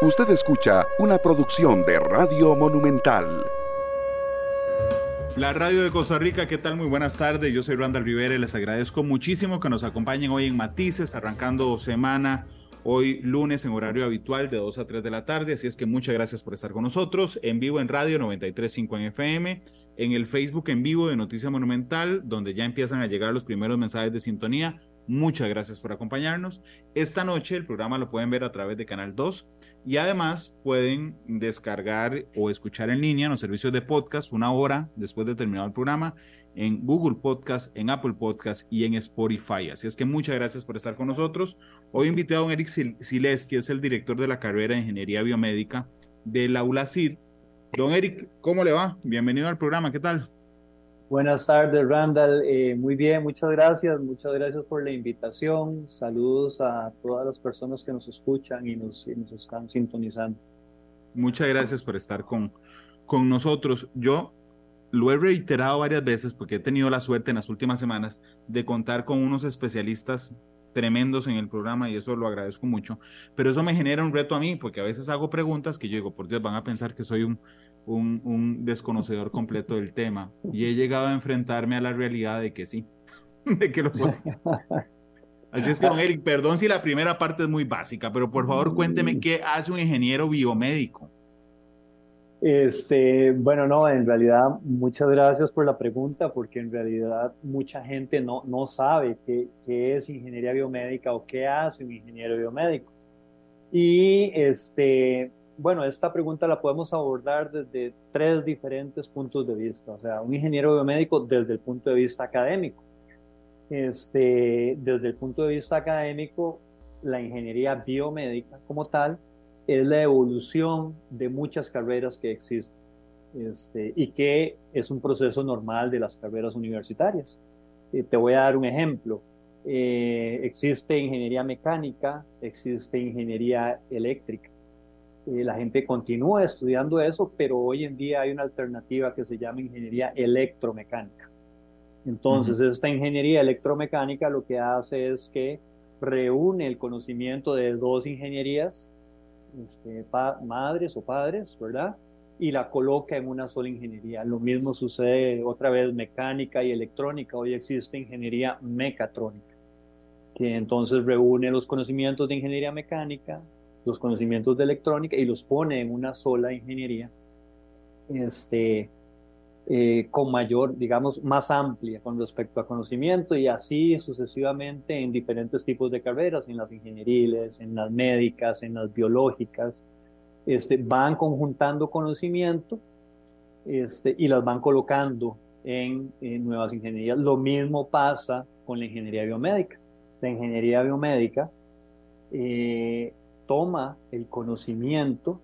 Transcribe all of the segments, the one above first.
Usted escucha una producción de Radio Monumental. La radio de Costa Rica, ¿qué tal? Muy buenas tardes. Yo soy Randall Rivera y les agradezco muchísimo que nos acompañen hoy en Matices, arrancando semana hoy lunes en horario habitual de 2 a 3 de la tarde. Así es que muchas gracias por estar con nosotros en vivo en radio 93.5 en FM, en el Facebook en vivo de Noticia Monumental, donde ya empiezan a llegar los primeros mensajes de sintonía Muchas gracias por acompañarnos. Esta noche el programa lo pueden ver a través de Canal 2 y además pueden descargar o escuchar en línea los servicios de podcast una hora después de terminado el programa en Google Podcast, en Apple Podcast y en Spotify. Así es que muchas gracias por estar con nosotros. Hoy invité a don Eric Siles, que es el director de la carrera de Ingeniería Biomédica de la ULACID. Don Eric, ¿cómo le va? Bienvenido al programa, ¿qué tal? Buenas tardes, Randall. Eh, muy bien, muchas gracias. Muchas gracias por la invitación. Saludos a todas las personas que nos escuchan y nos, nos están sintonizando. Muchas gracias por estar con, con nosotros. Yo lo he reiterado varias veces porque he tenido la suerte en las últimas semanas de contar con unos especialistas tremendos en el programa y eso lo agradezco mucho, pero eso me genera un reto a mí porque a veces hago preguntas que yo digo, por Dios, van a pensar que soy un, un, desconocedor completo del tema y he llegado a enfrentarme a la realidad de que sí, de que lo soy. Así es que, don Eric, perdón si la primera parte es muy básica, pero por favor cuénteme qué hace un ingeniero biomédico. Este, bueno, no, en realidad, muchas gracias por la pregunta, porque en realidad mucha gente no, no sabe qué, qué es ingeniería biomédica o qué hace un ingeniero biomédico. Y este, bueno, esta pregunta la podemos abordar desde tres diferentes puntos de vista. O sea, un ingeniero biomédico desde el punto de vista académico. Este, desde el punto de vista académico, la ingeniería biomédica como tal es la evolución de muchas carreras que existen este, y que es un proceso normal de las carreras universitarias. Eh, te voy a dar un ejemplo. Eh, existe ingeniería mecánica, existe ingeniería eléctrica eh, la gente continúa estudiando eso, pero hoy en día hay una alternativa que se llama ingeniería electromecánica. Entonces, esta ingeniería electromecánica lo que hace es que reúne el conocimiento de dos ingenierías, este, madres o padres, ¿verdad? Y la coloca en una sola ingeniería. Lo mismo sucede otra vez mecánica y electrónica. Hoy existe ingeniería mecatrónica, que entonces reúne los conocimientos de ingeniería mecánica, los conocimientos de electrónica y los pone en una sola ingeniería, este, eh, con mayor, digamos, más amplia con respecto a conocimiento y así sucesivamente en diferentes tipos de carreras, en las ingenieriles, en las médicas, en las biológicas, este, van conjuntando conocimiento este, y las van colocando en, nuevas ingenierías. Lo mismo pasa con la ingeniería biomédica. La ingeniería biomédica eh, toma el conocimiento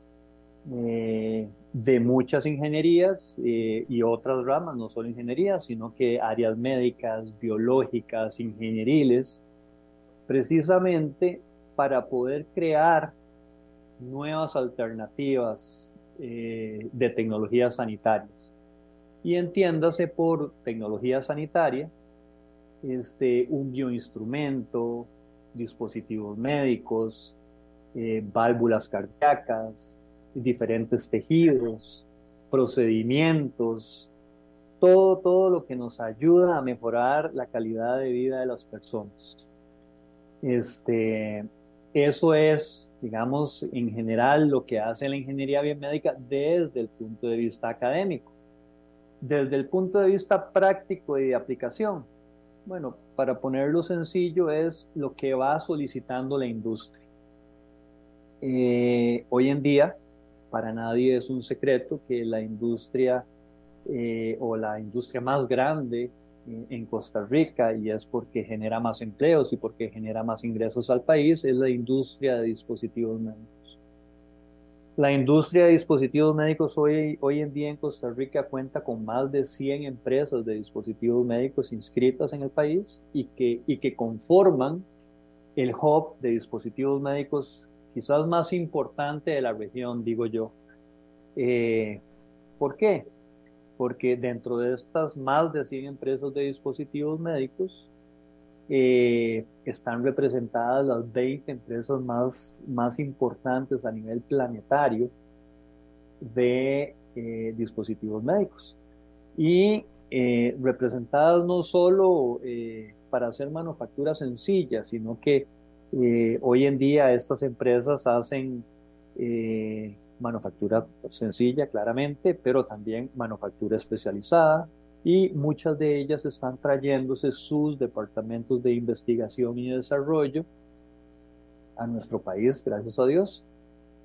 eh, de muchas ingenierías eh, y otras ramas, no solo ingenierías, sino que áreas médicas, biológicas, ingenieriles, precisamente para poder crear nuevas alternativas eh, de tecnologías sanitarias. Y entiéndase por tecnología sanitaria este, un bioinstrumento, dispositivos médicos, eh, válvulas cardíacas, diferentes tejidos, procedimientos, todo, todo lo que nos ayuda a mejorar la calidad de vida de las personas. Este, eso es, digamos, en general lo que hace la ingeniería biomédica desde el punto de vista académico. Desde el punto de vista práctico y de aplicación, bueno, para ponerlo sencillo, es lo que va solicitando la industria. Eh, hoy en día, para nadie es un secreto que la industria eh, o la industria más grande eh, en Costa Rica, y es porque genera más empleos y porque genera más ingresos al país, es la industria de dispositivos médicos. La industria de dispositivos médicos hoy, hoy en día en Costa Rica cuenta con más de 100 empresas de dispositivos médicos inscritas en el país y que, y que conforman el hub de dispositivos médicos quizás más importante de la región, digo yo. Eh, ¿Por qué? Porque dentro de estas más de 100 empresas de dispositivos médicos, eh, están representadas las 20 empresas más, más importantes a nivel planetario de eh, dispositivos médicos. Y eh, representadas no solo para hacer manufactura sencilla, sino que hoy en día estas empresas hacen manufactura sencilla, claramente, pero también manufactura especializada, y muchas de ellas están trayéndose sus departamentos de investigación y desarrollo a nuestro país, gracias a Dios.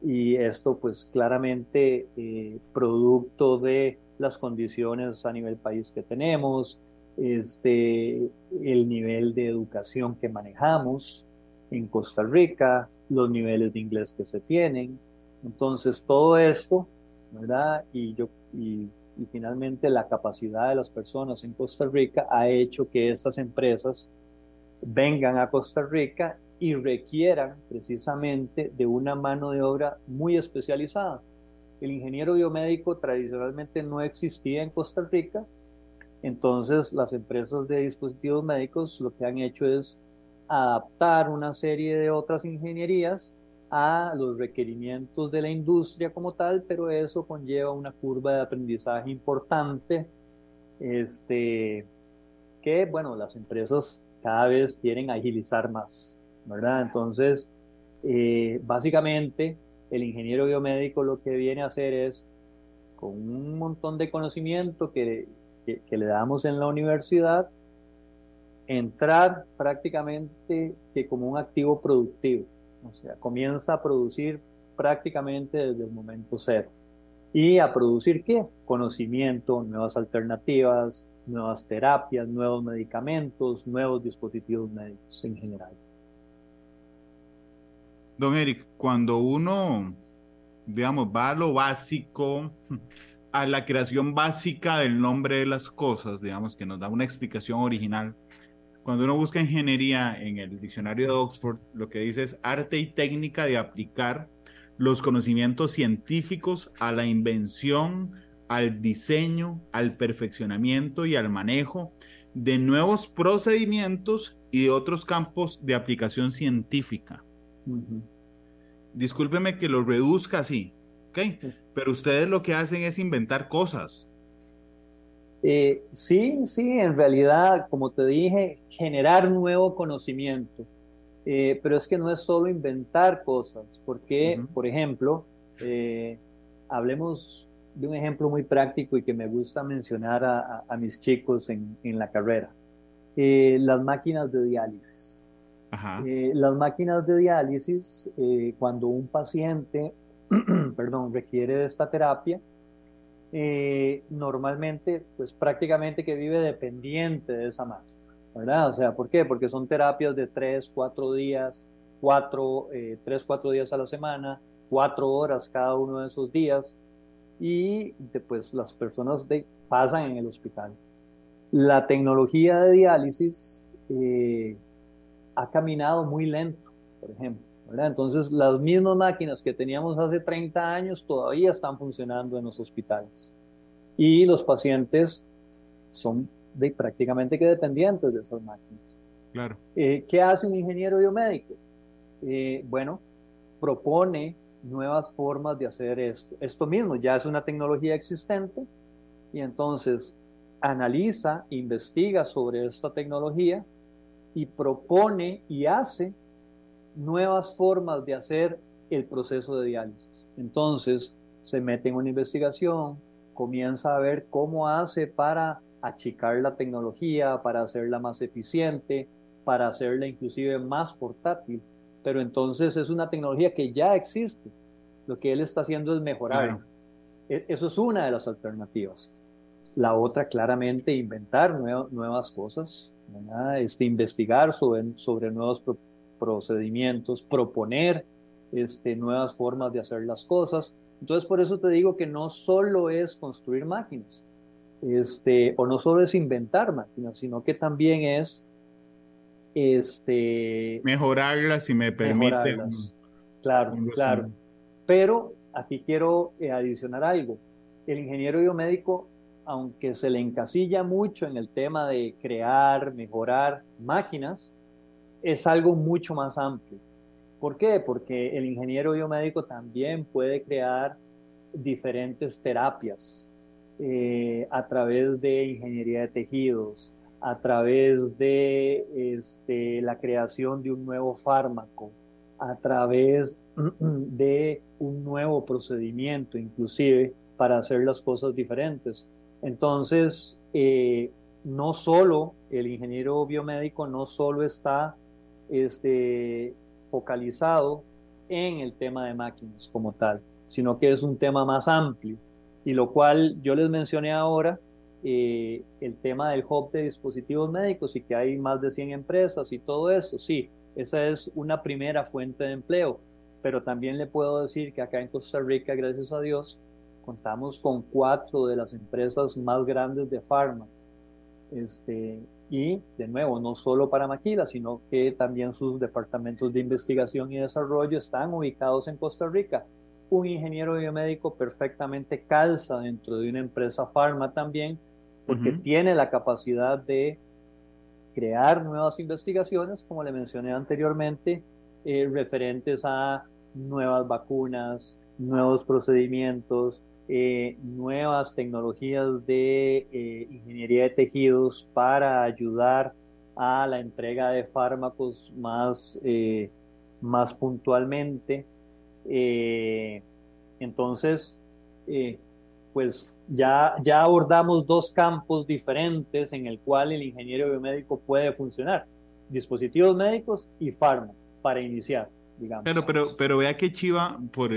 Y esto pues claramente eh, producto de las condiciones a nivel país que tenemos, este, el nivel de educación que manejamos en Costa Rica, los niveles de inglés que se tienen. Entonces todo esto, ¿verdad? Y yo, y y finalmente la capacidad de las personas en Costa Rica ha hecho que estas empresas vengan a Costa Rica y requieran precisamente de una mano de obra muy especializada. El ingeniero biomédico tradicionalmente no existía en Costa Rica, entonces las empresas de dispositivos médicos lo que han hecho es adaptar una serie de otras ingenierías a los requerimientos de la industria como tal, pero eso conlleva una curva de aprendizaje importante, este, que, bueno, las empresas cada vez quieren agilizar más, ¿verdad? Entonces, eh, básicamente, el ingeniero biomédico lo que viene a hacer es, con un montón de conocimiento que, que le damos en la universidad, entrar prácticamente que como un activo productivo o sea, comienza a producir prácticamente desde el momento cero. ¿Y a producir qué? Conocimiento, nuevas alternativas, nuevas terapias, nuevos medicamentos, nuevos dispositivos médicos en general. Don Eric, cuando uno, digamos, va a lo básico, a la creación básica del nombre de las cosas, digamos, que nos da una explicación original, cuando uno busca ingeniería en el diccionario de Oxford, lo que dice es arte y técnica de aplicar los conocimientos científicos a la invención, al diseño, al perfeccionamiento y al manejo de nuevos procedimientos y de otros campos de aplicación científica. Discúlpeme que lo reduzca así, ¿ok? Pero ustedes lo que hacen es inventar cosas. Eh, sí, sí, en realidad, como te dije, generar nuevo conocimiento. Eh, pero es que no es solo inventar cosas, porque, por ejemplo, eh, hablemos de un ejemplo muy práctico y que me gusta mencionar a, mis chicos en, la carrera. las máquinas de diálisis. las máquinas de diálisis, cuando un paciente, perdón, requiere de esta terapia, eh, normalmente, pues prácticamente que vive dependiente de esa máquina, ¿verdad? O sea, ¿por qué? Porque son terapias de 3, 4 días, 4, 3, 4 días a la semana, 4 horas cada uno de esos días, y pues las personas de, pasan en el hospital. La tecnología de diálisis eh, ha caminado muy lento, por ejemplo. Entonces, las mismas máquinas que teníamos hace 30 años todavía están funcionando en los hospitales. Y los pacientes son de, prácticamente que dependientes de esas máquinas. Claro. Eh, ¿Qué hace un ingeniero biomédico? Eh, bueno, propone nuevas formas de hacer esto. Esto mismo ya es una tecnología existente y entonces analiza, investiga sobre esta tecnología y propone y hace nuevas formas de hacer el proceso de diálisis. Entonces, se mete en una investigación, comienza a ver cómo hace para achicar la tecnología, para hacerla más eficiente, para hacerla inclusive más portátil. Pero entonces es una tecnología que ya existe. Lo que él está haciendo es mejorar. E, eso es una de las alternativas. La otra, claramente, inventar nuevas cosas, este, investigar sobre, sobre nuevos procedimientos, proponer este, nuevas formas de hacer las cosas. Entonces, por eso te digo que no solo es construir máquinas, este, o no solo es inventar máquinas, sino que también es este, mejorarlas, si me permite. Claro, claro. Pero aquí quiero eh, adicionar algo. El ingeniero biomédico aunque se le encasilla mucho en el tema de crear, mejorar máquinas, es algo mucho más amplio. ¿Por qué? Porque el ingeniero biomédico también puede crear diferentes terapias eh, a través de ingeniería de tejidos, a través de este, la creación de un nuevo fármaco, a través de un nuevo procedimiento, inclusive para hacer las cosas diferentes. Entonces, eh, no solo el ingeniero biomédico no solo está este, focalizado en el tema de máquinas como tal, sino que es un tema más amplio. Y lo cual yo les mencioné ahora, eh, el tema del hub de dispositivos médicos y que hay más de 100 empresas y todo eso, sí, esa es una primera fuente de empleo, pero también le puedo decir que acá en Costa Rica, gracias a Dios, contamos con cuatro de las empresas más grandes de farma. Este, y de nuevo, no solo para Maquila, sino que también sus departamentos de investigación y desarrollo están ubicados en Costa Rica. Un ingeniero biomédico perfectamente calza dentro de una empresa farma también, porque tiene la capacidad de crear nuevas investigaciones, como le mencioné anteriormente, eh, referentes a nuevas vacunas, nuevos procedimientos, eh, nuevas tecnologías de eh, ingeniería de tejidos para ayudar a la entrega de fármacos más, eh, más puntualmente. entonces, pues ya, ya abordamos dos campos diferentes en el cual el ingeniero biomédico puede funcionar, dispositivos médicos y fármacos, para iniciar. Pero, pero, pero vea que chiva por,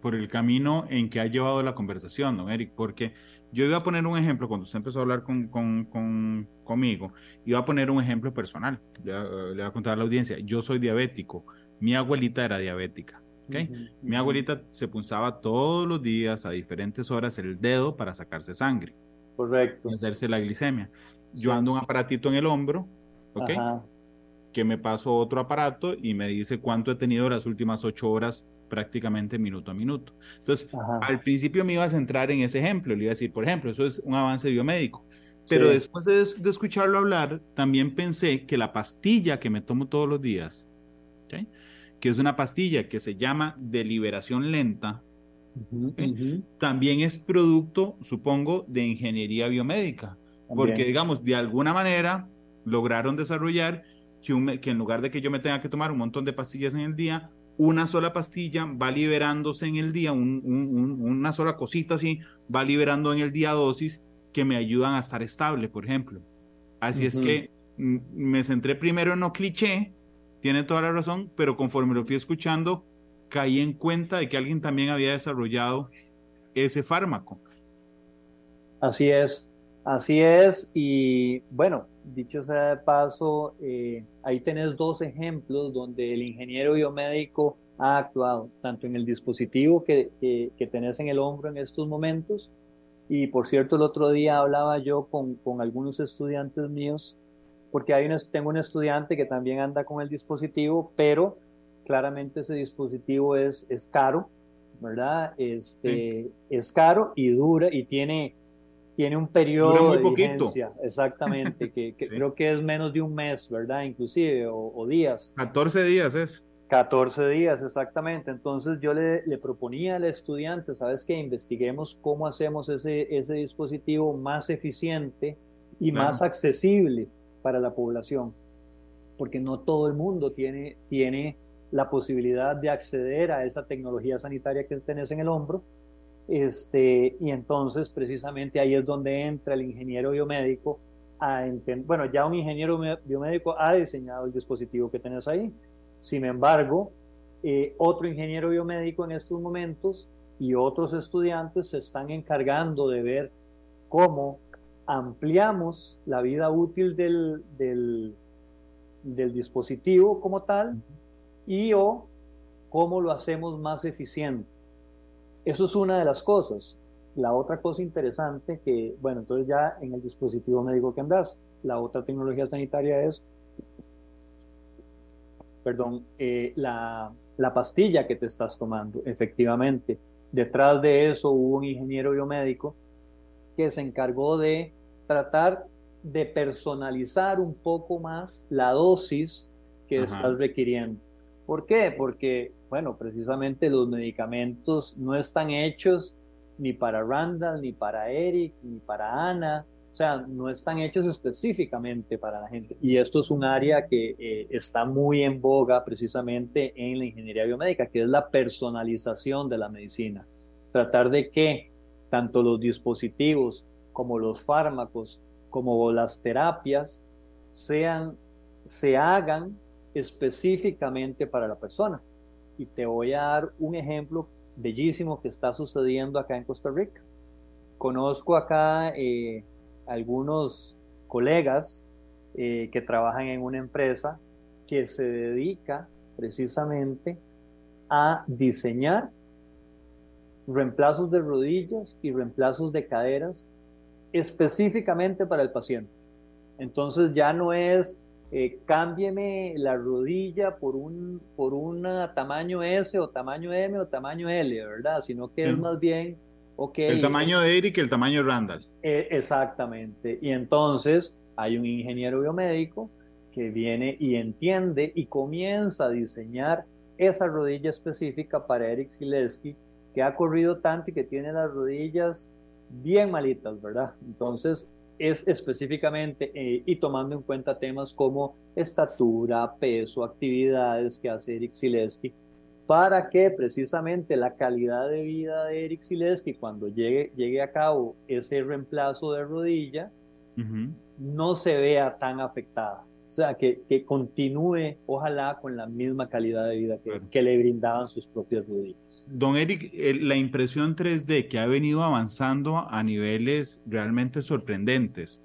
por el camino en que ha llevado la conversación, don Eric, porque yo iba a poner un ejemplo, cuando usted empezó a hablar con, con, con conmigo, iba a poner un ejemplo personal, le, voy a contar a la audiencia, yo soy diabético, mi abuelita era diabética, ¿okay? Mi abuelita se punzaba todos los días a diferentes horas el dedo para sacarse sangre. Correcto. Y hacerse la glicemia. Yo ando un aparatito en el hombro, ¿ok? Que me paso otro aparato y me dice cuánto he tenido las últimas ocho horas prácticamente minuto a minuto. Entonces, al principio me iba a centrar en ese ejemplo, le iba a decir, por ejemplo, eso es un avance biomédico. Pero después de, escucharlo hablar, también pensé que la pastilla que me tomo todos los días, que es una pastilla que se llama deliberación lenta, también es producto, supongo, de ingeniería biomédica. Porque, digamos, de alguna manera lograron desarrollar que, en lugar de que yo me tenga que tomar un montón de pastillas en el día, una sola pastilla va liberándose en el día, una sola cosita así, va liberando en el día dosis que me ayudan a estar estable, por ejemplo. Así es que mm, me centré primero en no cliché, tiene toda la razón, pero conforme lo fui escuchando, caí en cuenta de que alguien también había desarrollado ese fármaco. Así es, así es, y bueno, dicho sea de paso, eh, ahí tenés dos ejemplos donde el ingeniero biomédico ha actuado, tanto en el dispositivo que, que, tenés en el hombro en estos momentos, y por cierto, el otro día hablaba yo con, con algunos estudiantes míos, porque hay un, tengo un estudiante que también anda con el dispositivo, pero claramente ese dispositivo es, es caro, ¿verdad? Este, Es caro y dura y tiene tiene un periodo de vigencia, exactamente, que, creo que es menos de un mes, ¿verdad? Inclusive, o, días. 14 días es. 14 días, exactamente. Entonces yo le, le proponía al estudiante, ¿sabes qué? Investiguemos cómo hacemos ese, ese dispositivo más eficiente y más accesible para la población, porque no todo el mundo tiene, tiene la posibilidad de acceder a esa tecnología sanitaria que tenés en el hombro este, y entonces precisamente ahí es donde entra el ingeniero biomédico a bueno, ya un ingeniero biomédico ha diseñado el dispositivo que tenés ahí. Sin embargo, eh, otro ingeniero biomédico en estos momentos y otros estudiantes se están encargando de ver cómo ampliamos la vida útil del, del, del dispositivo como tal y o cómo lo hacemos más eficiente. Eso es una de las cosas. La otra cosa interesante que, bueno, entonces ya en el dispositivo médico que andas, la otra tecnología sanitaria es, perdón, eh, la, la pastilla que te estás tomando, efectivamente. Detrás de eso hubo un ingeniero biomédico que se encargó de tratar de personalizar un poco más la dosis que estás requiriendo. ¿Por qué? Porque, bueno, precisamente los medicamentos no están hechos ni para Randall, ni para Eric, ni para Ana, o sea, no están hechos específicamente para la gente. Y esto es un área que eh, está muy en boga precisamente en la ingeniería biomédica, que es la personalización de la medicina. Tratar de que tanto los dispositivos como los fármacos, como las terapias, sean, se hagan específicamente para la persona. Y te voy a dar un ejemplo bellísimo que está sucediendo acá en Costa Rica. Conozco acá eh, algunos colegas eh, que trabajan en una empresa que se dedica precisamente a diseñar reemplazos de rodillas y reemplazos de caderas específicamente para el paciente. Entonces ya no es eh, cámbieme la rodilla por un por una tamaño S o tamaño M o tamaño L, ¿verdad? Sino que es más bien el tamaño de Eric y el tamaño de Randall. Eh, exactamente. Y entonces hay un ingeniero biomédico que viene y entiende y comienza a diseñar esa rodilla específica para Eric Sileski, que ha corrido tanto y que tiene las rodillas bien malitas, ¿verdad? Entonces es específicamente eh, y tomando en cuenta temas como estatura, peso, actividades que hace Eric Sileski, para que precisamente la calidad de vida de Eric Sileski cuando llegue, llegue a cabo ese reemplazo de rodilla no se vea tan afectada. O sea, que, que, continúe, ojalá, con la misma calidad de vida que, que le brindaban sus propias rodillas. Don Eric, la impresión 3D que ha venido avanzando a niveles realmente sorprendentes,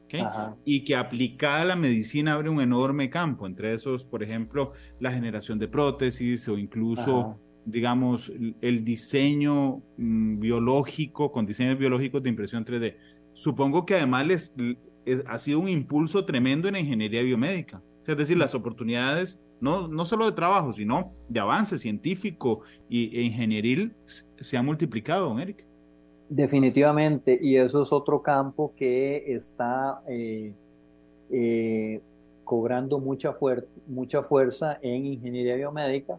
y que aplicada a la medicina abre un enorme campo, entre esos, por ejemplo, la generación de prótesis o incluso, digamos, el diseño mm, biológico, con diseños biológicos de impresión 3D. Supongo que además les, ha sido un impulso tremendo en ingeniería biomédica. es decir, las oportunidades, no, no solo de trabajo, sino de avance científico y, e ingenieril, se han multiplicado, don Eric. Definitivamente, y eso es otro campo que está eh, eh, cobrando mucha, mucha fuerza en ingeniería biomédica,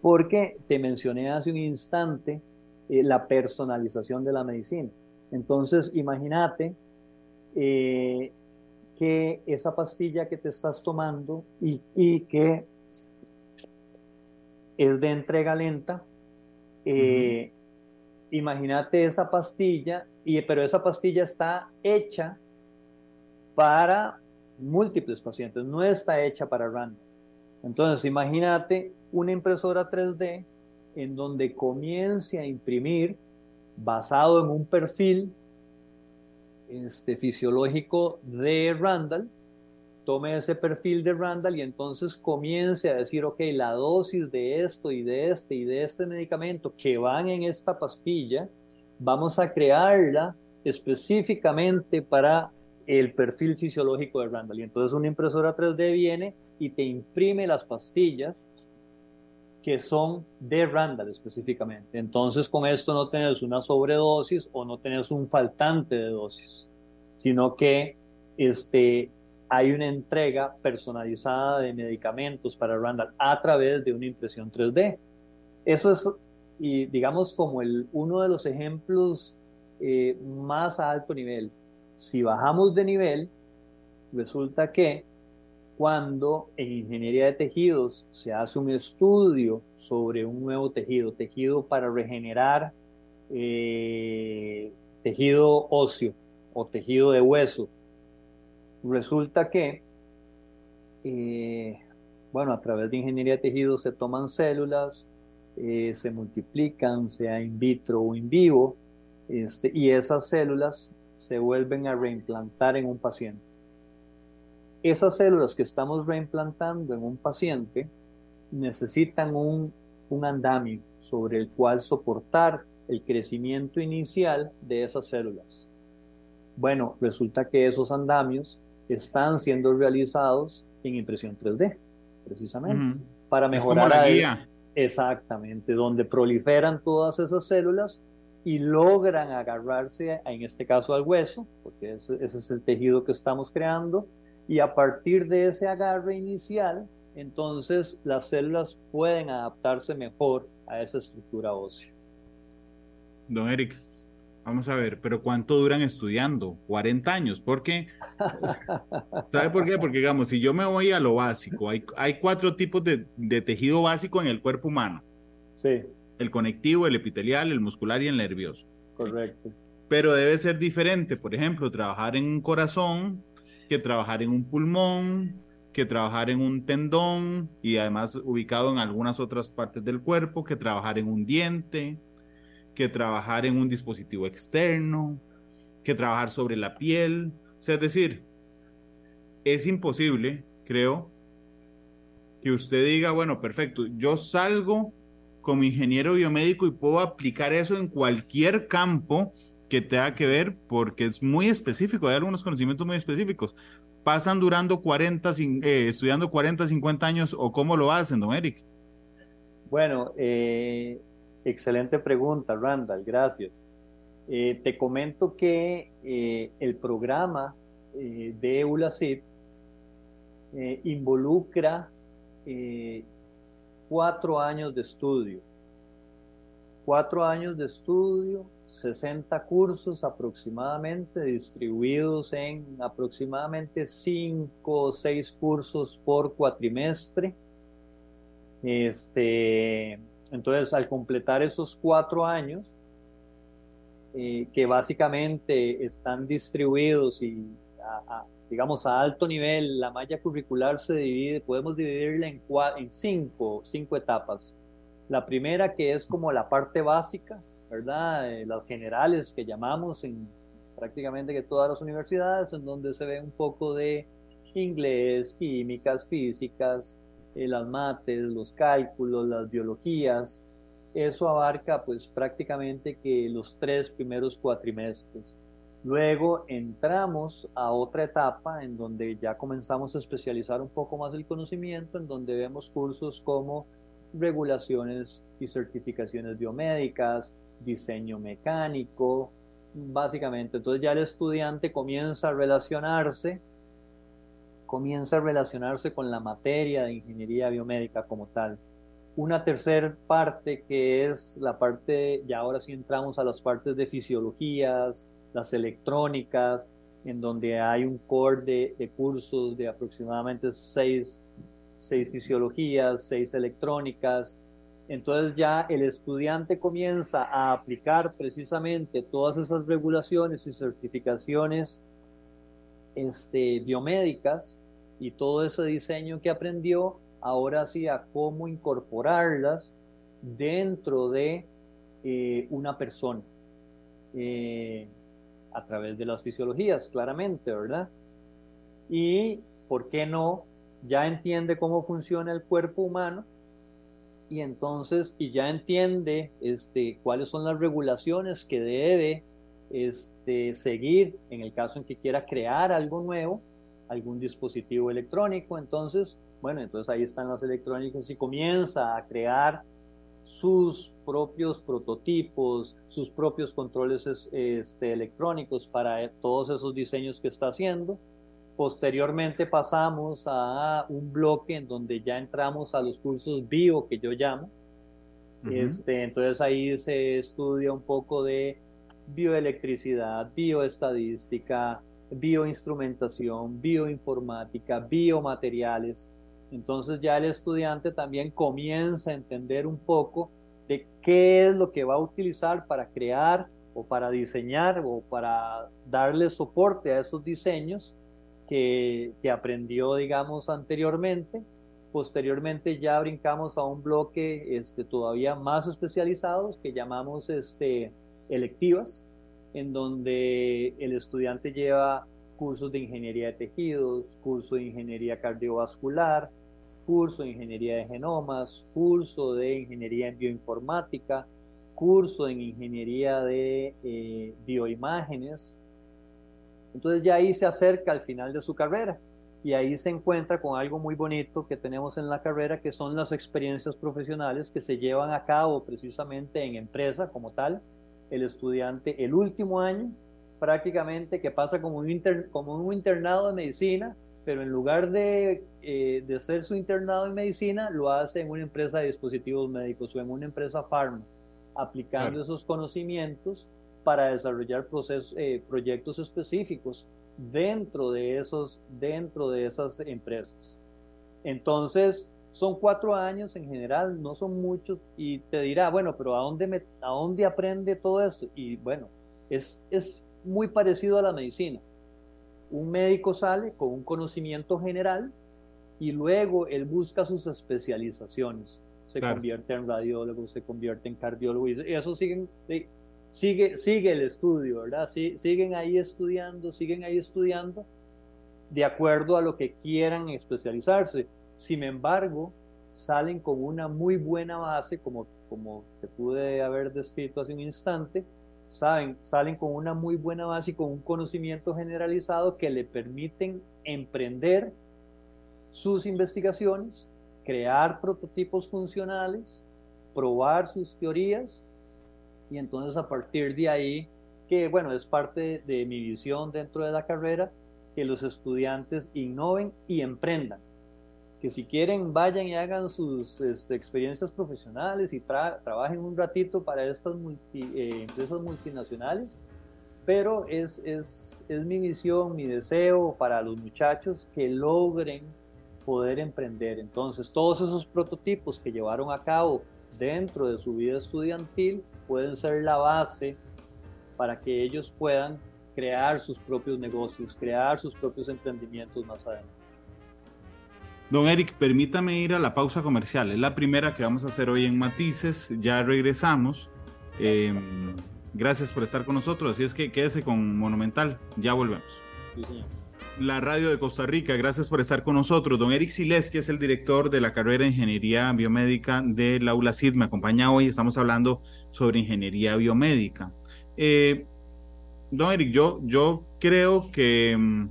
porque te mencioné hace un instante eh, la personalización de la medicina. Entonces, imagínate eh, que esa pastilla que te estás tomando y, que es de entrega lenta, eh, imagínate esa pastilla, y, pero esa pastilla está hecha para múltiples pacientes, no está hecha para random. Entonces, imagínate una impresora 3D en donde comience a imprimir basado en un perfil este, fisiológico de Randall, tome ese perfil de Randall y entonces comience a decir, ok, la dosis de esto y de este y de este medicamento que van en esta pastilla, vamos a crearla específicamente para el perfil fisiológico de Randall. Y entonces una impresora 3D viene y te imprime las pastillas que son de Randall específicamente. Entonces con esto no tenés una sobredosis o no tenés un faltante de dosis, sino que este, hay una entrega personalizada de medicamentos para Randall a través de una impresión 3D. Eso es, y digamos, como el, uno de los ejemplos eh, más a alto nivel. Si bajamos de nivel, resulta que cuando en ingeniería de tejidos se hace un estudio sobre un nuevo tejido, tejido para regenerar eh, tejido óseo o tejido de hueso, resulta que, eh, bueno, a través de ingeniería de tejidos se toman células, eh, se multiplican, sea in vitro o in vivo, este, y esas células se vuelven a reimplantar en un paciente esas células que estamos reimplantando en un paciente necesitan un, andamio sobre el cual soportar el crecimiento inicial de esas células. Bueno, resulta que esos andamios están siendo realizados en impresión 3D, precisamente, para mejorar la guía. exactamente, donde proliferan todas esas células y logran agarrarse, en este caso al hueso, porque ese, ese es el tejido que estamos creando, y a partir de ese agarre inicial, entonces las células pueden adaptarse mejor a esa estructura ósea. Don Eric, vamos a ver, pero ¿cuánto duran estudiando? 40 años, ¿por qué? ¿Sabe por qué? Porque digamos, si yo me voy a lo básico, hay, hay cuatro tipos de, de tejido básico en el cuerpo humano. Sí. El conectivo, el epitelial, el muscular y el nervioso. Correcto. Pero debe ser diferente, por ejemplo, trabajar en un corazón que trabajar en un pulmón, que trabajar en un tendón y además ubicado en algunas otras partes del cuerpo, que trabajar en un diente, que trabajar en un dispositivo externo, que trabajar sobre la piel. O sea, es decir, es imposible, creo, que usted diga, bueno, perfecto, yo salgo como ingeniero biomédico y puedo aplicar eso en cualquier campo que tenga que ver porque es muy específico, hay algunos conocimientos muy específicos. ¿Pasan durando 40, eh, estudiando 40, 50 años o cómo lo hacen, don Eric? Bueno, eh, excelente pregunta, Randall, gracias. Eh, te comento que el programa de ULACIP involucra cuatro años de estudio. Cuatro años de estudio 60 cursos aproximadamente, distribuidos en aproximadamente 5 o 6 cursos por cuatrimestre. Este, entonces, al completar esos cuatro años, eh, que básicamente están distribuidos y, digamos, a alto nivel, la malla curricular se divide, podemos dividirla en, en cinco, cinco etapas. La primera que es como la parte básica, ¿verdad? Eh, las generales que llamamos en prácticamente que todas las universidades, en donde se ve un poco de inglés, químicas, físicas, eh, las mates, los cálculos, las biologías. Eso abarca pues prácticamente que los tres primeros cuatrimestres. Luego entramos a otra etapa en donde ya comenzamos a especializar un poco más el conocimiento, en donde vemos cursos como regulaciones y certificaciones biomédicas, diseño mecánico, básicamente. Entonces ya el estudiante comienza a relacionarse, comienza a relacionarse con la materia de ingeniería biomédica como tal. Una tercera parte que es la parte, ya ahora sí entramos a las partes de fisiologías, las electrónicas, en donde hay un core de, de cursos de aproximadamente seis, seis fisiologías, seis electrónicas, entonces ya el estudiante comienza a aplicar precisamente todas esas regulaciones y certificaciones este, biomédicas y todo ese diseño que aprendió, ahora sí a cómo incorporarlas dentro de eh, una persona eh, a través de las fisiologías, claramente, ¿verdad? Y, ¿por qué no? Ya entiende cómo funciona el cuerpo humano y entonces y ya entiende este, cuáles son las regulaciones que debe este, seguir en el caso en que quiera crear algo nuevo, algún dispositivo electrónico, entonces, bueno, entonces ahí están las electrónicas y comienza a crear sus propios prototipos, sus propios controles este, electrónicos para todos esos diseños que está haciendo Posteriormente pasamos a un bloque en donde ya entramos a los cursos bio que yo llamo. este, entonces ahí se estudia un poco de bioelectricidad, bioestadística, bioinstrumentación, bioinformática, biomateriales. Entonces ya el estudiante también comienza a entender un poco de qué es lo que va a utilizar para crear o para diseñar o para darle soporte a esos diseños que, aprendió, digamos, anteriormente. Posteriormente ya brincamos a un bloque este, todavía más especializado que llamamos este, electivas, en donde el estudiante lleva cursos de ingeniería de tejidos, curso de ingeniería cardiovascular, curso de ingeniería de genomas, curso de ingeniería en bioinformática, curso en ingeniería de eh, bioimágenes, entonces ya ahí se acerca al final de su carrera y ahí se encuentra con algo muy bonito que tenemos en la carrera, que son las experiencias profesionales que se llevan a cabo precisamente en empresa como tal, el estudiante el último año, prácticamente que pasa como un, como un internado de medicina, pero en lugar de, eh, de hacer su internado en medicina, lo hace en una empresa de dispositivos médicos o en una empresa farma, aplicando esos conocimientos para desarrollar procesos, eh, proyectos específicos dentro de, esos, dentro de esas empresas. Entonces, son cuatro años en general, no son muchos, y te dirá, bueno, pero ¿a dónde, me, a dónde aprende todo esto? Y bueno, es, es muy parecido a la medicina. Un médico sale con un conocimiento general y luego él busca sus especializaciones. Se convierte en radiólogo, se convierte en cardiólogo y eso siguen, sigue, sigue el estudio, ¿verdad? siguen ahí estudiando, siguen ahí estudiando de acuerdo a lo que quieran especializarse. Sin embargo, salen con una muy buena base, como, como te pude haber descrito hace un instante, saben, salen con una muy buena base y con un conocimiento generalizado que le permiten emprender sus investigaciones, crear prototipos funcionales, probar sus teorías y entonces a partir de ahí, que bueno, es parte de mi visión dentro de la carrera, que los estudiantes innoven y emprendan. Que si quieren vayan y hagan sus este, experiencias profesionales y trabajen un ratito para estas eh, empresas multinacionales, pero es, es, es mi visión, mi deseo para los muchachos que logren poder emprender. Entonces, todos esos prototipos que llevaron a cabo dentro de su vida estudiantil pueden ser la base para que ellos puedan crear sus propios negocios, crear sus propios emprendimientos más adelante. Don Eric, permítame ir a la pausa comercial. Es la primera que vamos a hacer hoy en Matices. Ya regresamos. Em, gracias por estar con nosotros. Así es que quédese con Monumental. Ya volvemos. Sí, señor la radio de Costa Rica. Gracias por estar con nosotros. Don Eric Siles, que es el director de la carrera de Ingeniería Biomédica del Aula CID, me acompaña hoy. Estamos hablando sobre ingeniería biomédica. Eh, don Eric, yo, yo creo que mm,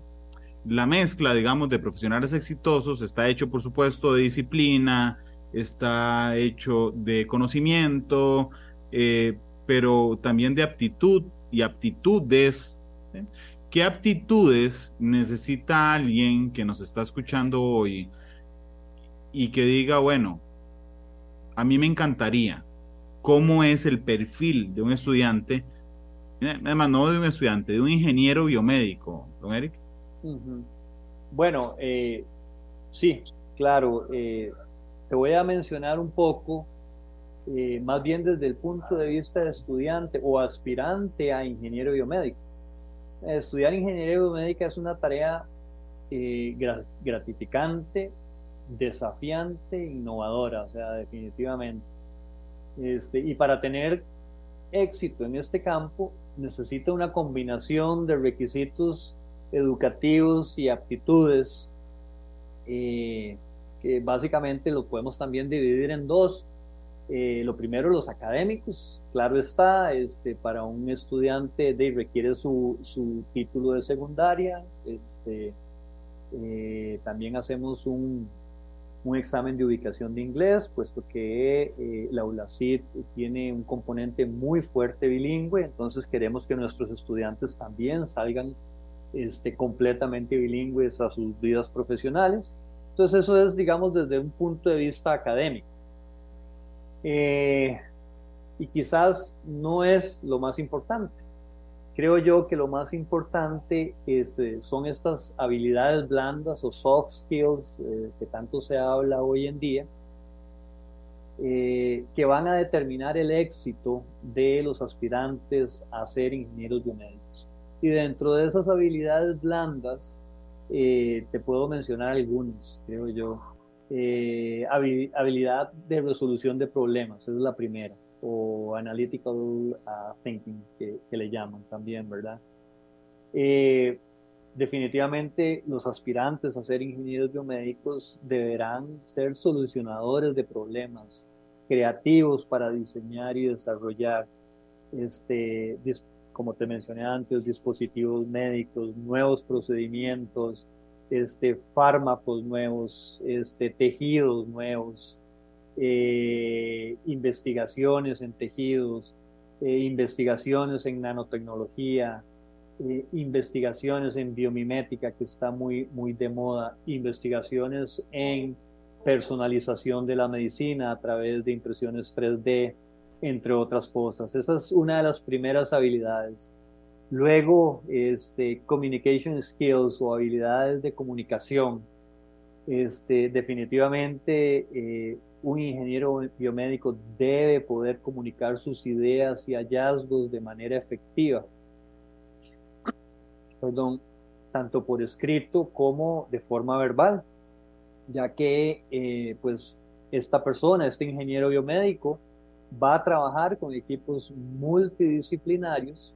la mezcla, digamos, de profesionales exitosos está hecho, por supuesto, de disciplina, está hecho de conocimiento, eh, pero también de aptitud y aptitudes. ¿Qué aptitudes necesita alguien que nos está escuchando hoy y que diga, bueno, a mí me encantaría, cómo es el perfil de un estudiante, además no de un estudiante, de un ingeniero biomédico, don Eric? Bueno, eh, sí, claro. Eh, te voy a mencionar un poco, eh, más bien desde el punto de vista de estudiante o aspirante a ingeniero biomédico estudiar ingeniería biomédica es una tarea eh, gratificante, desafiante, innovadora, o sea, definitivamente. Este, y para tener éxito en este campo necesita una combinación de requisitos educativos y aptitudes eh, que básicamente lo podemos también dividir en dos. Eh, lo primero, los académicos, claro está, este, para un estudiante de, requiere su, su título de secundaria, este, eh, también hacemos un, un, examen de ubicación de inglés, puesto que eh, la ULACID tiene un componente muy fuerte bilingüe, entonces queremos que nuestros estudiantes también salgan este, completamente bilingües a sus vidas profesionales. Entonces eso es, digamos, desde un punto de vista académico. Eh, y quizás no es lo más importante. Creo yo que lo más importante este, son estas habilidades blandas o soft skills eh, que tanto se habla hoy en día, eh, que van a determinar el éxito de los aspirantes a ser ingenieros biomédicos. Y dentro de esas habilidades blandas, te puedo mencionar algunas, creo yo. Eh, habilidad de resolución de problemas, esa es la primera, o analytical uh, thinking que, le llaman también, ¿verdad? Eh, definitivamente los aspirantes a ser ingenieros biomédicos deberán ser solucionadores de problemas, creativos para diseñar y desarrollar, este, como te mencioné antes, dispositivos médicos, nuevos procedimientos, este, fármacos nuevos, este, tejidos nuevos, eh, investigaciones en tejidos, eh, investigaciones en nanotecnología, eh, investigaciones en biomimética que está muy, muy de moda, investigaciones en personalización de la medicina a través de impresiones 3D, entre otras cosas. Esa es una de las primeras habilidades. Luego, este, communication skills o habilidades de comunicación. Este, definitivamente, eh, un ingeniero biomédico debe poder comunicar sus ideas y hallazgos de manera efectiva. Perdón, tanto por escrito como de forma verbal, ya que eh, pues esta persona, este ingeniero biomédico, va a trabajar con equipos multidisciplinarios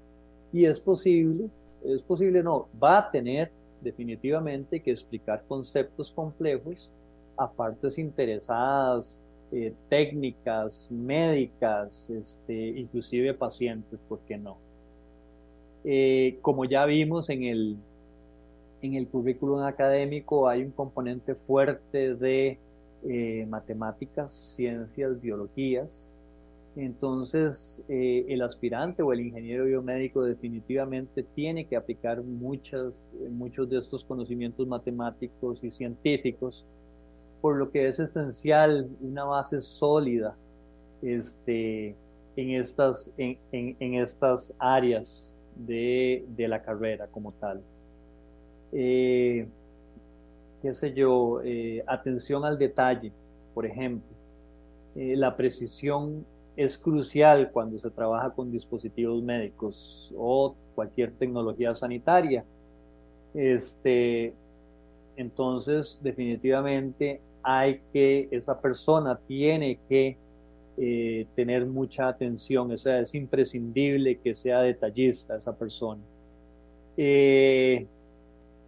y es posible, es posible no, va a tener definitivamente que explicar conceptos complejos a partes interesadas, eh, técnicas, médicas, este, inclusive pacientes, ¿por qué no? Eh, como ya vimos en el, en el currículum académico, hay un componente fuerte de eh, matemáticas, ciencias, biologías, entonces, eh, el aspirante o el ingeniero biomédico definitivamente tiene que aplicar muchas, muchos de estos conocimientos matemáticos y científicos, por lo que es esencial una base sólida este, en, estas, en, estas áreas de, la carrera como tal. Eh, qué sé yo, eh, atención al detalle, por ejemplo, la precisión es crucial cuando se trabaja con dispositivos médicos o cualquier tecnología sanitaria. Este, entonces, definitivamente hay que, esa persona tiene que eh, tener mucha atención, o sea, es imprescindible que sea detallista esa persona. Eh,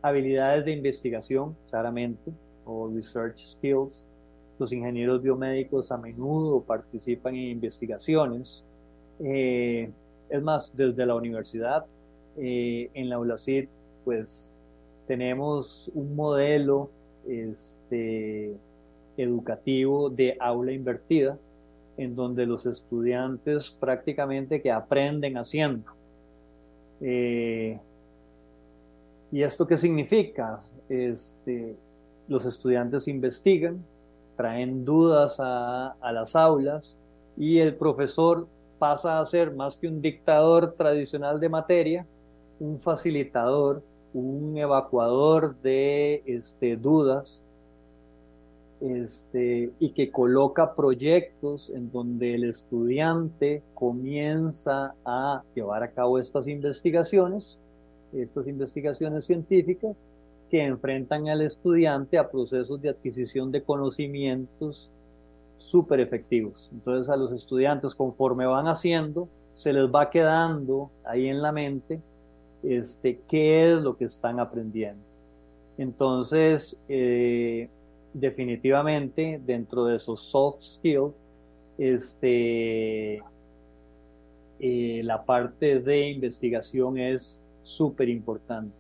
habilidades de investigación, claramente, o research skills, los ingenieros biomédicos a menudo participan en investigaciones. Eh, es más, desde la universidad, eh, en la ULACID, pues tenemos un modelo este, educativo de aula invertida, en donde los estudiantes prácticamente que aprenden haciendo. Eh, ¿Y esto qué significa? Este, los estudiantes investigan, traen dudas a, las aulas y el profesor pasa a ser más que un dictador tradicional de materia, un facilitador, un evacuador de este, dudas, este, y que coloca proyectos en donde el estudiante comienza a llevar a cabo estas investigaciones, estas investigaciones científicas, que enfrentan al estudiante a procesos de adquisición de conocimientos súper efectivos. Entonces a los estudiantes conforme van haciendo, se les va quedando ahí en la mente este, qué es lo que están aprendiendo. Entonces, eh, definitivamente, dentro de esos soft skills, este, eh, la parte de investigación es súper importante.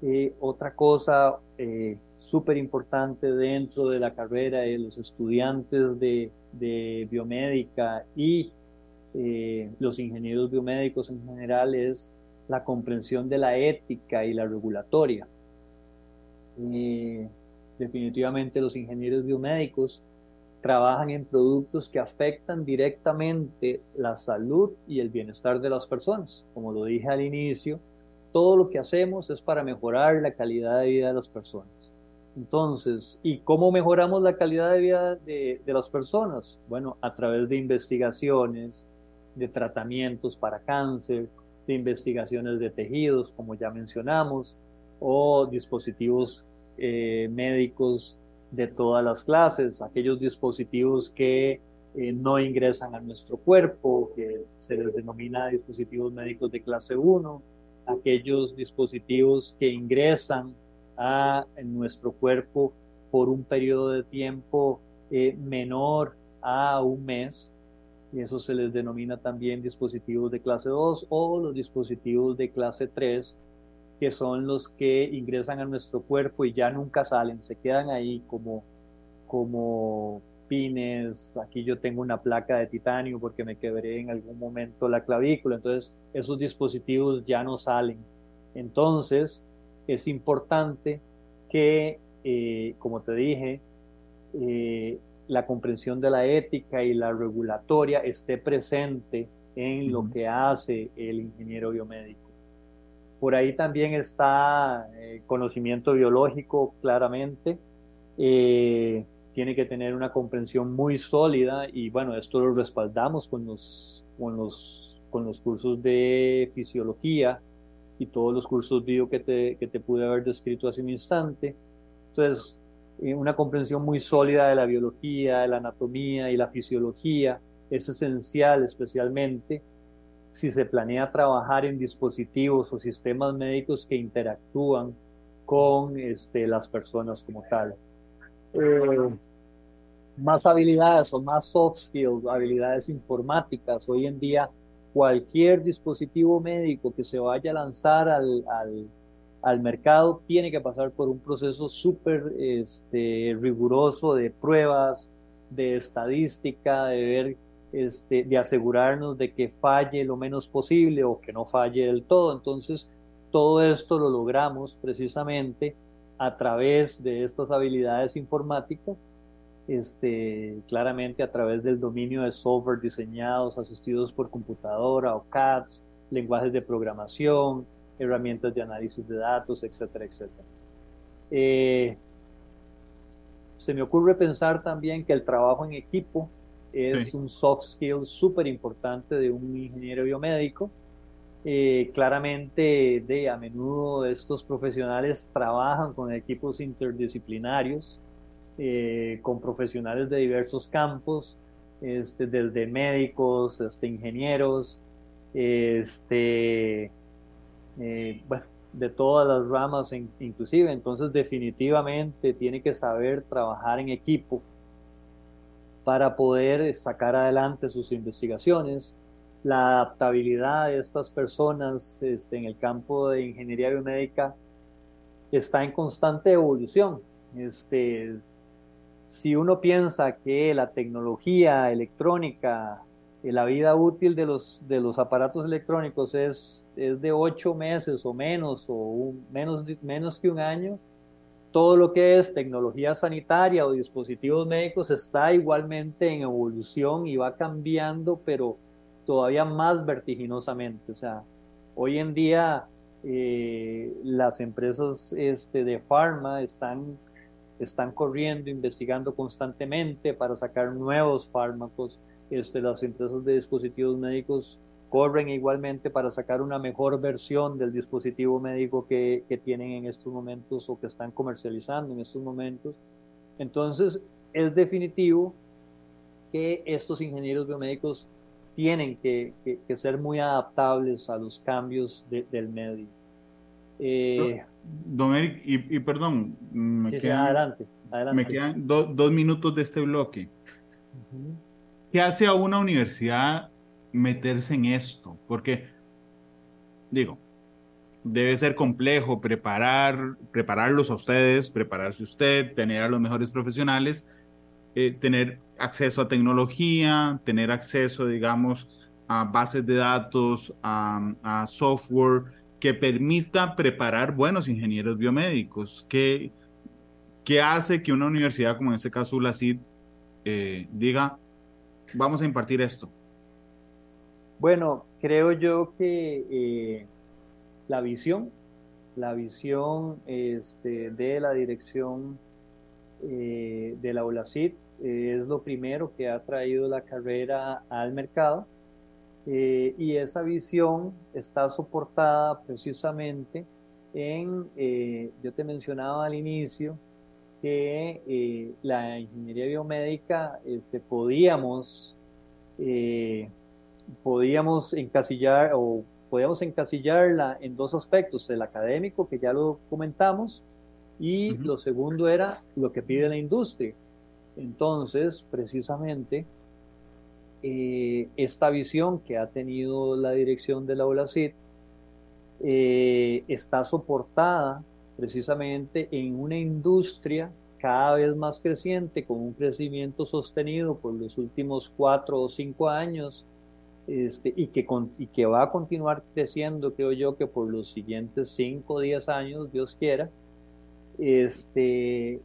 Eh, otra cosa eh, súper importante dentro de la carrera de los estudiantes de, biomédica y eh, los ingenieros biomédicos en general es la comprensión de la ética y la regulatoria. definitivamente los ingenieros biomédicos trabajan en productos que afectan directamente la salud y el bienestar de las personas. Como lo dije al inicio, todo lo que hacemos es para mejorar la calidad de vida de las personas. Entonces, ¿y cómo mejoramos la calidad de vida de, las personas? Bueno, a través de investigaciones, de tratamientos para cáncer, de investigaciones de tejidos, como ya mencionamos, o dispositivos eh, médicos de todas las clases, aquellos dispositivos que eh, no ingresan a nuestro cuerpo, que se les denomina dispositivos médicos de clase 1, aquellos dispositivos que ingresan a nuestro cuerpo por un periodo de tiempo eh, menor a un mes, y eso se les denomina también dispositivos de clase 2 o los dispositivos de clase 3, que son los que ingresan a nuestro cuerpo y ya nunca salen, se quedan ahí como, como pines, aquí yo tengo una placa de titanio porque me quebré en algún momento la clavícula, entonces esos dispositivos ya no salen. Entonces es importante que, eh, como te dije, eh, la comprensión de la ética y la regulatoria esté presente en lo que hace el ingeniero biomédico. Por ahí también está eh, conocimiento biológico, claramente. Eh, tiene que tener una comprensión muy sólida y bueno, esto lo respaldamos con los, con los, con los cursos de fisiología y todos los cursos bio que te, que te pude haber descrito hace un instante. Entonces, eh, una comprensión muy sólida de la biología, de la anatomía y la fisiología es esencial, especialmente si se planea trabajar en dispositivos o sistemas médicos que interactúan con este, las personas como tal. Eh, más habilidades o más soft skills, habilidades informáticas. Hoy en día, cualquier dispositivo médico que se vaya a lanzar al, al, al mercado tiene que pasar por un proceso súper este, riguroso de pruebas, de estadística, de ver este, de asegurarnos de que falle lo menos posible o que no falle del todo. Entonces, todo esto lo logramos precisamente a través de estas habilidades informáticas, este, claramente a través del dominio de software diseñados, asistidos por computadora o CADs, lenguajes de programación, herramientas de análisis de datos, etcétera, etcétera. Eh, se me ocurre pensar también que el trabajo en equipo es un soft skill súper importante de un ingeniero biomédico. Eh, claramente, de, a menudo estos profesionales trabajan con equipos interdisciplinarios, eh, con profesionales de diversos campos, este, desde médicos, hasta ingenieros, este, eh, de todas las ramas inclusive. Entonces, definitivamente tiene que saber trabajar en equipo para poder sacar adelante sus investigaciones. La adaptabilidad de estas personas este, en el campo de ingeniería biomédica está en constante evolución. Este, si uno piensa que la tecnología electrónica, eh, la vida útil de los, de los aparatos electrónicos es, es de ocho meses o menos, o menos, menos que un año, todo lo que es tecnología sanitaria o dispositivos médicos está igualmente en evolución y va cambiando, pero todavía más vertiginosamente. O sea, hoy en día eh, las empresas este, de farma están, están corriendo, investigando constantemente para sacar nuevos fármacos. Este, las empresas de dispositivos médicos corren igualmente para sacar una mejor versión del dispositivo médico que, que, tienen en estos momentos o que están comercializando en estos momentos. Entonces, es definitivo que estos ingenieros biomédicos tienen que, que, ser muy adaptables a los cambios del medio. Eh, Don Eric, y, perdón, me quedan, adelante, adelante, Me quedan dos minutos de este bloque. ¿Qué hace a una universidad meterse en esto, porque, digo, debe ser complejo preparar, prepararlos a ustedes, prepararse usted, tener a los mejores profesionales, eh, tener acceso a tecnología, tener acceso, digamos, a bases de datos, a, software que permita preparar buenos ingenieros biomédicos. ¿Qué, qué hace que una universidad, como en este caso la CID, eh, diga, vamos a impartir esto? Bueno, creo yo que eh, la visión, la visión este, de la dirección eh, de la ULACID es lo primero que ha traído la carrera al mercado y esa visión está soportada precisamente en, yo te mencionaba al inicio, que la ingeniería biomédica este, podíamos podíamos encasillar o podíamos encasillarla en dos aspectos, el académico, que ya lo comentamos, y lo segundo era lo que pide la industria. Entonces, precisamente, eh, esta visión que ha tenido la dirección de la OLACID eh, está soportada precisamente en una industria cada vez más creciente, con un crecimiento sostenido por los últimos cuatro o cinco años, este, y, que y que va a continuar creciendo, creo yo, que por los siguientes cinco o diez años, Dios quiera, este,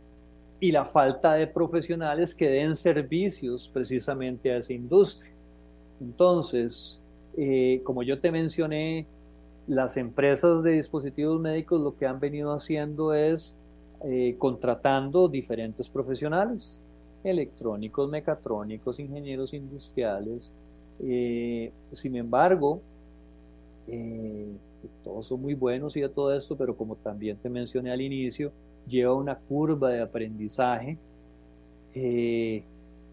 y la falta de profesionales que den servicios precisamente a esa industria. Entonces, eh, como yo te mencioné, las empresas de dispositivos médicos lo que han venido haciendo es eh, contratando diferentes profesionales, electrónicos, mecatrónicos, ingenieros industriales. Eh, sin embargo, todos son muy buenos y de todo esto, pero como también te mencioné al inicio, lleva una curva de aprendizaje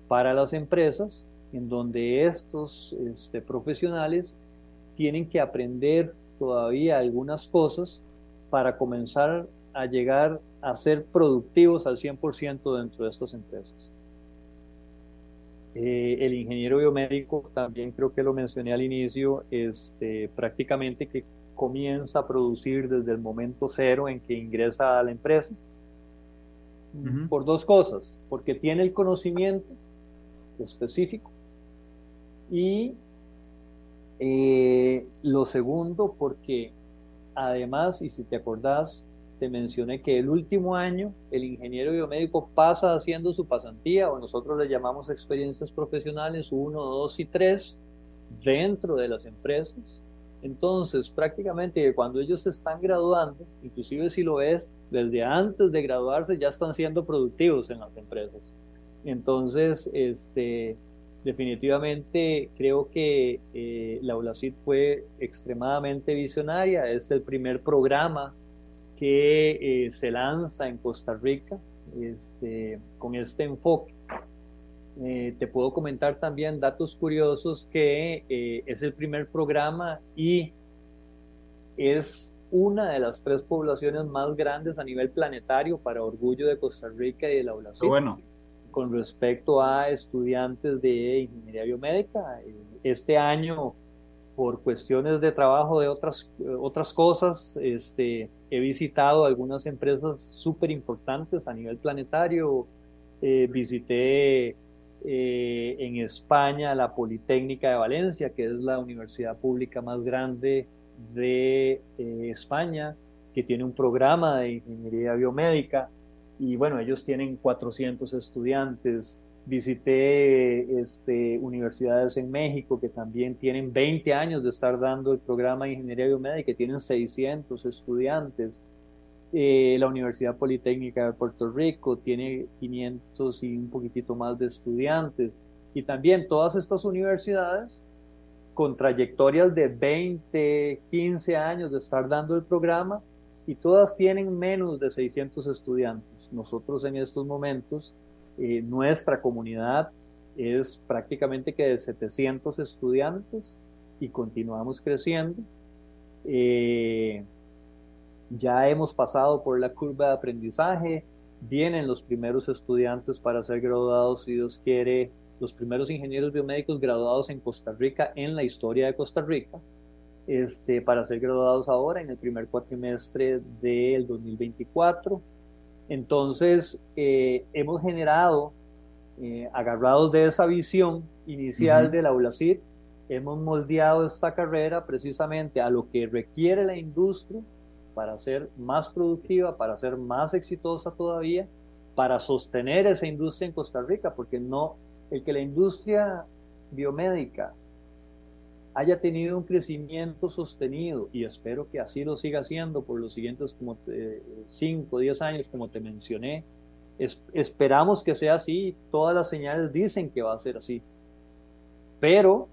para las empresas en donde estos este, profesionales tienen que aprender todavía algunas cosas para comenzar a llegar a ser productivos al 100% dentro de estas empresas. Eh, el ingeniero biomédico, también creo que lo mencioné al inicio, este, prácticamente que comienza a producir desde el momento cero en que ingresa a la empresa. Por dos cosas, porque tiene el conocimiento específico y eh, lo segundo, porque además, y si te acordás, te mencioné que el último año el ingeniero biomédico pasa haciendo su pasantía, o nosotros le llamamos experiencias profesionales 1, 2 y 3 dentro de las empresas. Entonces, prácticamente cuando ellos se están graduando, inclusive si lo ves, desde antes de graduarse ya están siendo productivos en las empresas. Entonces, este, definitivamente creo que eh, la ULACID fue extremadamente visionaria. Es el primer programa que eh, se lanza en Costa Rica este, con este enfoque. Eh, te puedo comentar también datos curiosos que es el primer programa y es una de las tres poblaciones más grandes a nivel planetario para orgullo de Costa Rica y de la ULACID. Bueno con respecto a estudiantes de ingeniería biomédica. Este año, por cuestiones de trabajo de otras, otras cosas, este, he visitado algunas empresas súper importantes a nivel planetario. Eh, visité eh, en España la Politécnica de Valencia, que es la universidad pública más grande de eh, España, que tiene un programa de ingeniería biomédica y bueno, ellos tienen 400 estudiantes. Visité este, universidades en México que también tienen 20 años de estar dando el programa de ingeniería biomédica, que tienen 600 estudiantes. Eh, la Universidad Politécnica de Puerto Rico tiene 500 y un poquitito más de estudiantes. Y también todas estas universidades con trayectorias de 20, 15 años de estar dando el programa, y todas tienen menos de 600 estudiantes. Nosotros en estos momentos, eh, nuestra comunidad es prácticamente que de 700 estudiantes y continuamos creciendo. Eh, ya hemos pasado por la curva de aprendizaje, vienen los primeros estudiantes para ser graduados, si Dios quiere, los primeros ingenieros biomédicos graduados en Costa Rica en la historia de Costa Rica este, para ser graduados ahora en el primer cuatrimestre del 2024. Entonces, eh, hemos generado, eh, agarrados de esa visión inicial de la ULACID, hemos moldeado esta carrera precisamente a lo que requiere la industria para ser más productiva, para ser más exitosa todavía, para sostener esa industria en Costa Rica, porque no, el que la industria biomédica haya tenido un crecimiento sostenido y espero que así lo siga haciendo por los siguientes como 5 o 10 años, como te mencioné. esperamos que sea así, todas las señales dicen que va a ser así, pero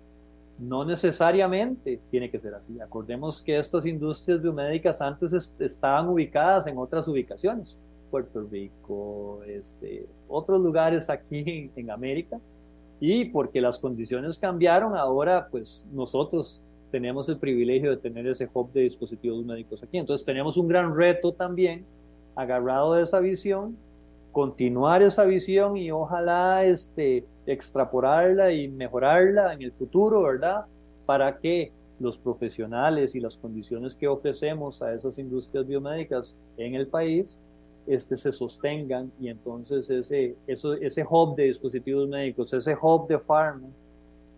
no necesariamente tiene que ser así. Acordemos que estas industrias biomédicas antes estaban ubicadas en otras ubicaciones, Puerto Rico, este, otros lugares aquí en América, y porque las condiciones cambiaron, ahora pues nosotros tenemos el privilegio de tener ese hub de dispositivos médicos aquí. Entonces tenemos un gran reto también, agarrado de esa visión, continuar esa visión y ojalá este, extrapolarla y mejorarla en el futuro, ¿verdad? Para que los profesionales y las condiciones que ofrecemos a esas industrias biomédicas en el país este, se sostengan y entonces ese, eso, ese hub de dispositivos médicos, ese hub de pharma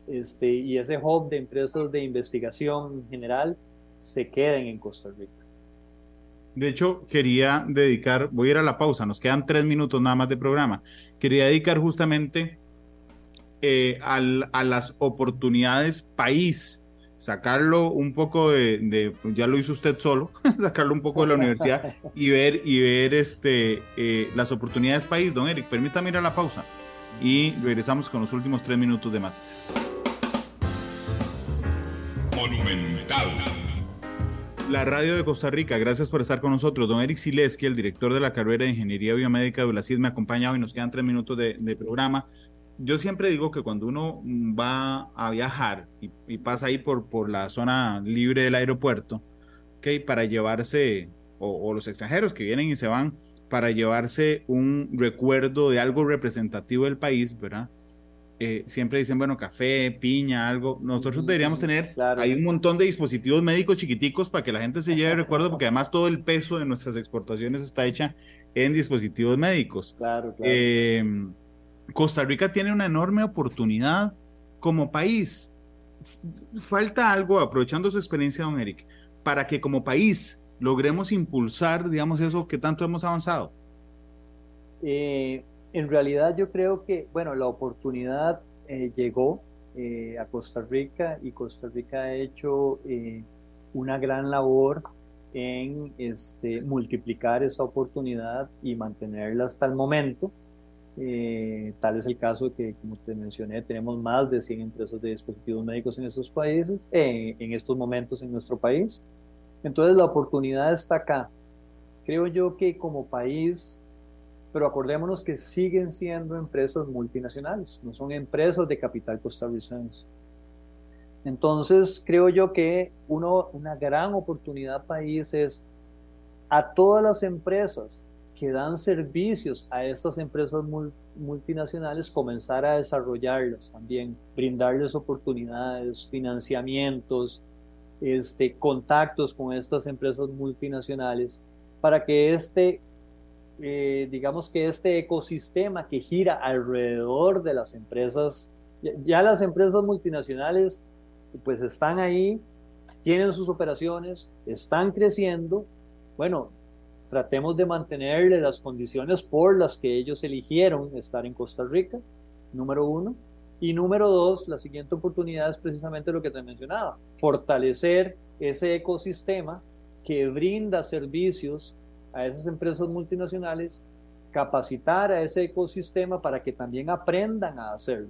este, y ese hub de empresas de investigación en general se queden en Costa Rica. De hecho, quería dedicar, voy a ir a la pausa, nos quedan tres minutos nada más de programa. Quería dedicar justamente eh, al, a las oportunidades país, sacarlo un poco de, ya lo hizo usted solo, sacarlo un poco de la universidad y ver, y ver este, eh, las oportunidades país. Don Eric, permítame ir a la pausa y regresamos con los últimos tres minutos de Matices. Monumental la radio de Costa Rica. Gracias por estar con nosotros. Don Eric Sileski, el director de la carrera de Ingeniería Biomédica de ULACID, me ha acompañado y nos quedan tres minutos de, programa. Yo siempre digo que cuando uno va a viajar y, pasa ahí por, por la zona libre del aeropuerto, okay, para llevarse, o los extranjeros que vienen y se van, para llevarse un recuerdo de algo representativo del país, ¿verdad? Eh, siempre dicen, bueno, café, piña, algo. Nosotros deberíamos tener, hay un montón de dispositivos médicos chiquiticos para que la gente se lleve recuerdo, porque además todo el peso de nuestras exportaciones está hecha en dispositivos médicos. Claro, claro. Eh, Costa Rica tiene una enorme oportunidad como país. Falta algo, aprovechando su experiencia, don Eric, para que como país logremos impulsar, digamos, eso que tanto hemos avanzado. Eh, en realidad yo creo que, bueno, la oportunidad eh, llegó eh, a Costa Rica y Costa Rica ha hecho una gran labor en este, multiplicar esa oportunidad y mantenerla hasta el momento. Tal es el caso que, como te mencioné, tenemos más de 100 empresas de dispositivos médicos en estos países, en estos momentos en nuestro país. Entonces la oportunidad está acá. Creo yo que como país pero acordémonos que siguen siendo empresas multinacionales, no son empresas de capital costarricense. Entonces, creo yo que uno, una gran oportunidad país es a todas las empresas que dan servicios a estas empresas multinacionales comenzar a desarrollarlas también, brindarles oportunidades, financiamientos, este, contactos con estas empresas multinacionales para que este eh, digamos que este ecosistema que gira alrededor de las empresas, ya, las empresas multinacionales pues están ahí, tienen sus operaciones, están creciendo, bueno, tratemos de mantenerle las condiciones por las que ellos eligieron estar en Costa Rica, número uno. Y número dos, la siguiente oportunidad es precisamente lo que te mencionaba, fortalecer ese ecosistema que brinda servicios a esas empresas multinacionales, capacitar a ese ecosistema para que también aprendan a hacerlo.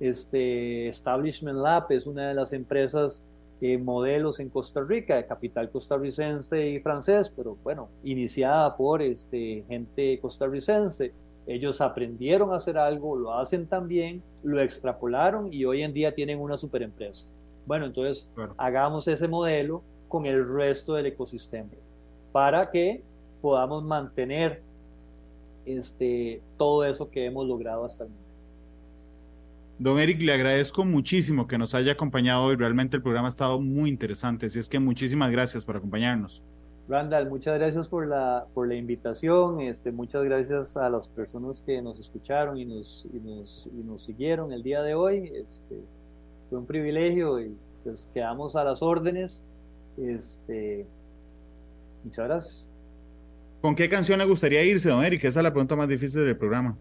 Este Establishment Lab es una de las empresas eh, modelos en Costa Rica, de capital costarricense y francés, pero bueno, iniciada por este, gente costarricense. Ellos aprendieron a hacer algo, lo hacen también, lo extrapolaron y hoy en día tienen una super empresa. Bueno, entonces hagamos ese modelo con el resto del ecosistema para que podamos mantener este, todo eso que hemos logrado hasta el momento. Don Eric, le agradezco muchísimo que nos haya acompañado hoy. Realmente el programa ha estado muy interesante. Así es que muchísimas gracias por acompañarnos. Randall, muchas gracias por la, por la invitación. Este, muchas gracias a las personas que nos escucharon y nos, y nos, y nos siguieron el día de hoy. Este, fue un privilegio y pues quedamos a las órdenes. Este, muchas gracias. ¿Con qué canción le gustaría irse, don Eric? Esa es la pregunta más difícil del programa.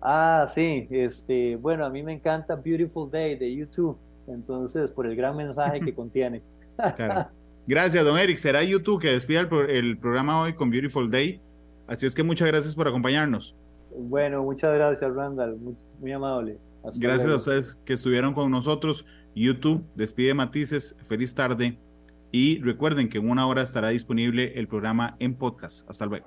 Ah, sí, este, bueno, a mí me encanta Beautiful Day de YouTube, entonces, por el gran mensaje que contiene. Gracias, don Eric. Será YouTube que despida el, programa hoy con Beautiful Day. Así es que muchas gracias por acompañarnos. Bueno, muchas gracias, Randall. Muy, amable. gracias a ustedes que estuvieron con nosotros. YouTube despide Matices. Feliz tarde. Y recuerden que en una hora estará disponible el programa en podcast. Hasta luego.